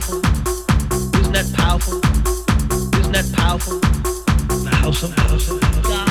powerful? Isn't that powerful? Isn't that powerful? The house of, house of, house of.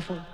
powerful.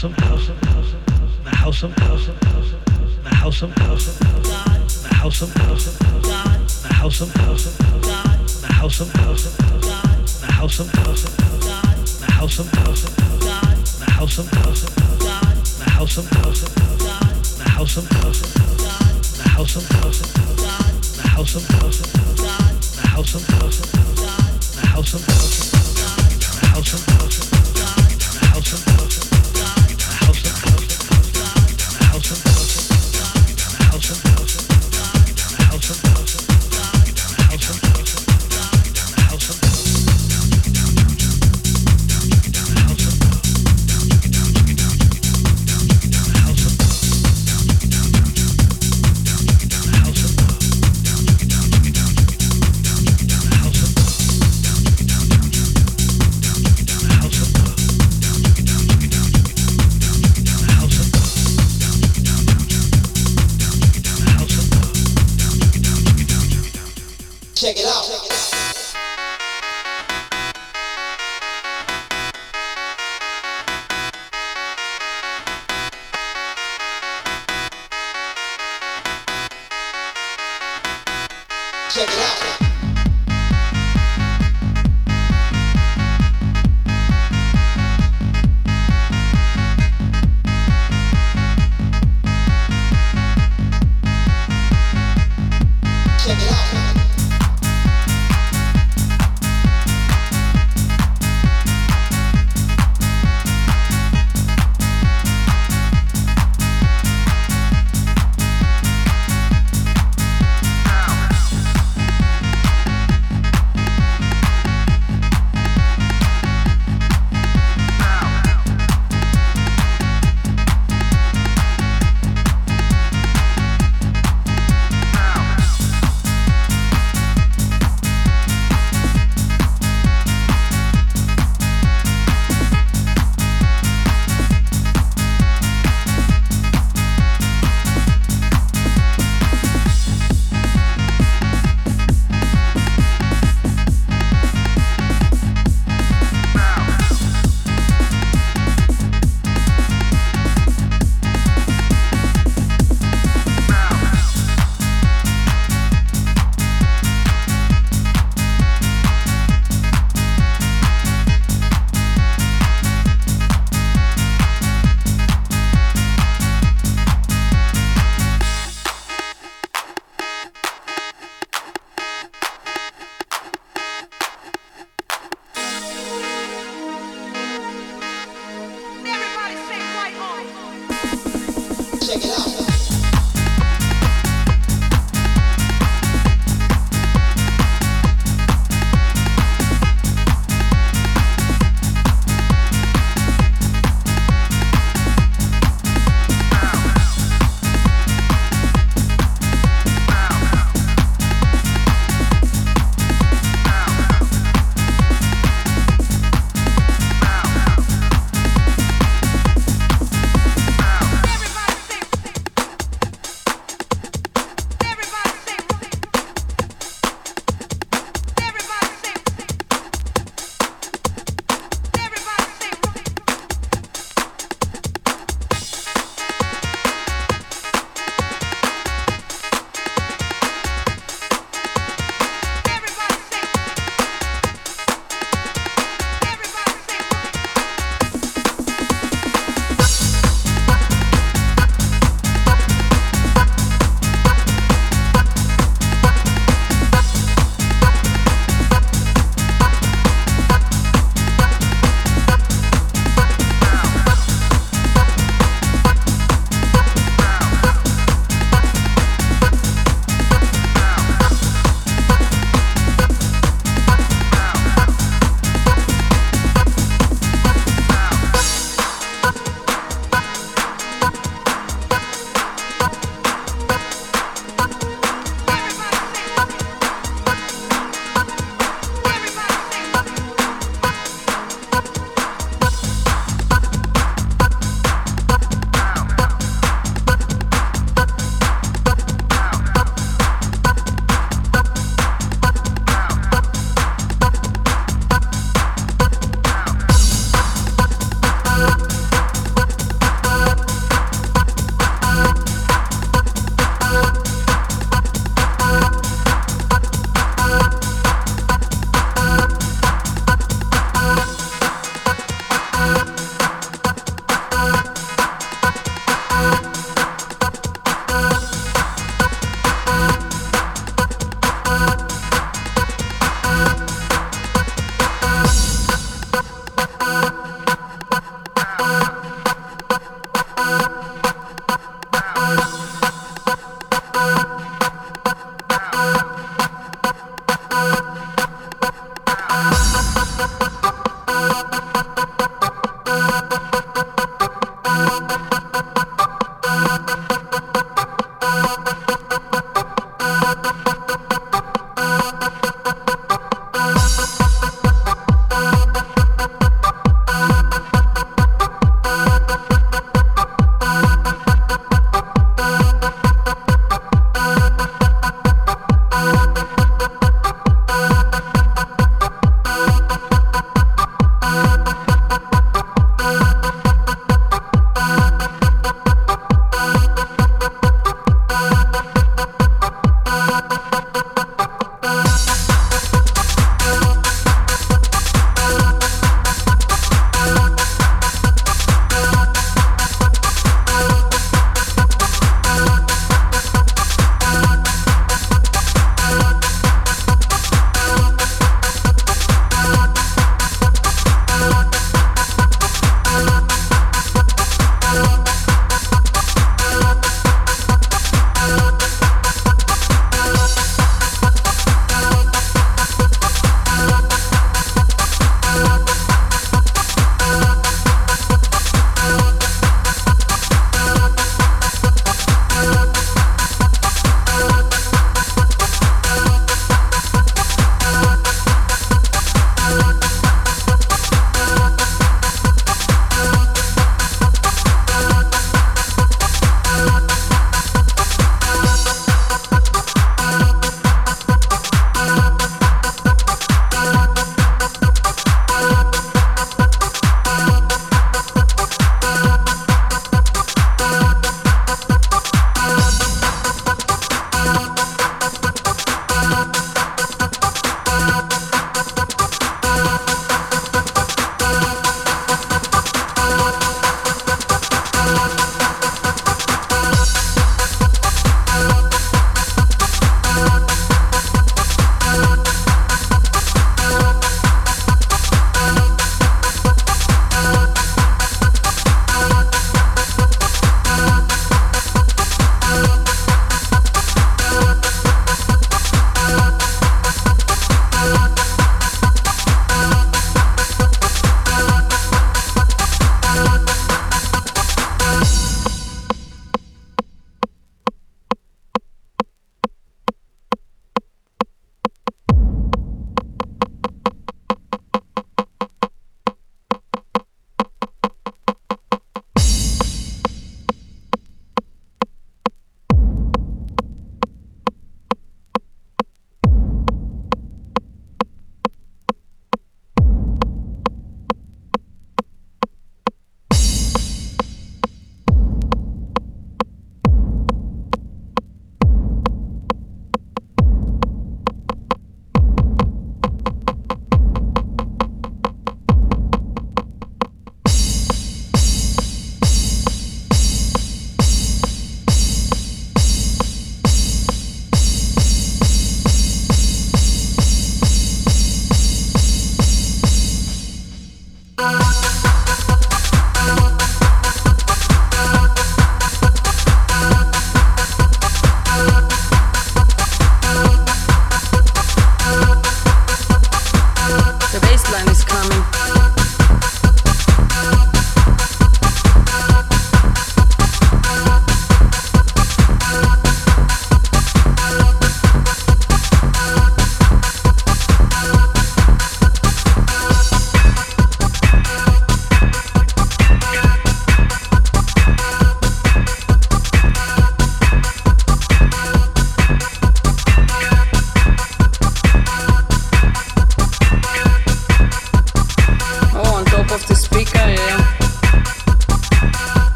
House of house of house of the house of house of house of the house of house of house the house of house of house the house of house of house the house of house of house the house of house of house the house of house of house the house of house of house the house of house of house the house of house of house the house of house of house the house of house of house the house of house of house the house of house of the house of house of the house of house of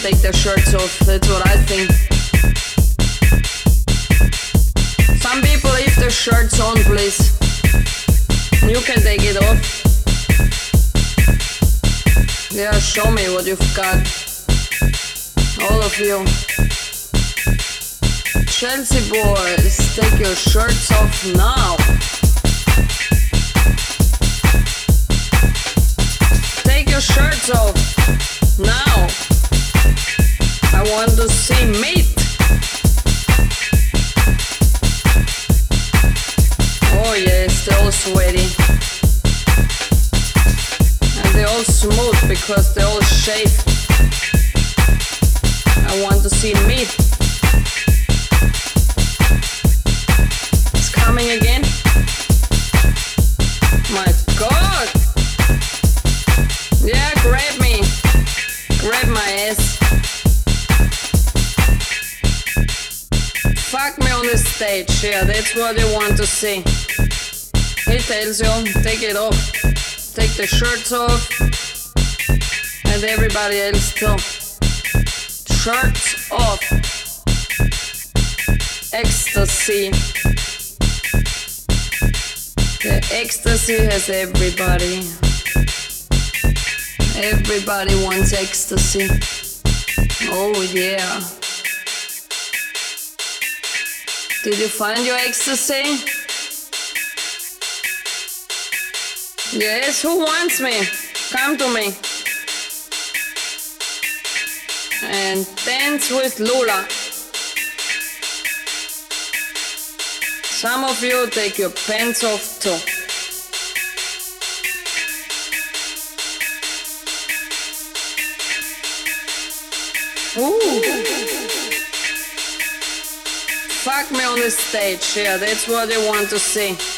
take the shirt all sweaty. And they're all smooth because they're all shaved. I want to see meat. It's coming again. My god! Yeah, grab me. Grab my ass. Fuck me on the stage, yeah, that's what they want to see. Hey Tailsion, take it off. Take the shirts off. And everybody else too. Shirts off. Ecstasy. The ecstasy has everybody. Everybody wants ecstasy. Oh yeah. Did you find your ecstasy? Yes, who wants me? Come to me. And dance with Lola. Some of you take your pants off too. Ooh. Fuck me on the stage, yeah, that's what I want to see.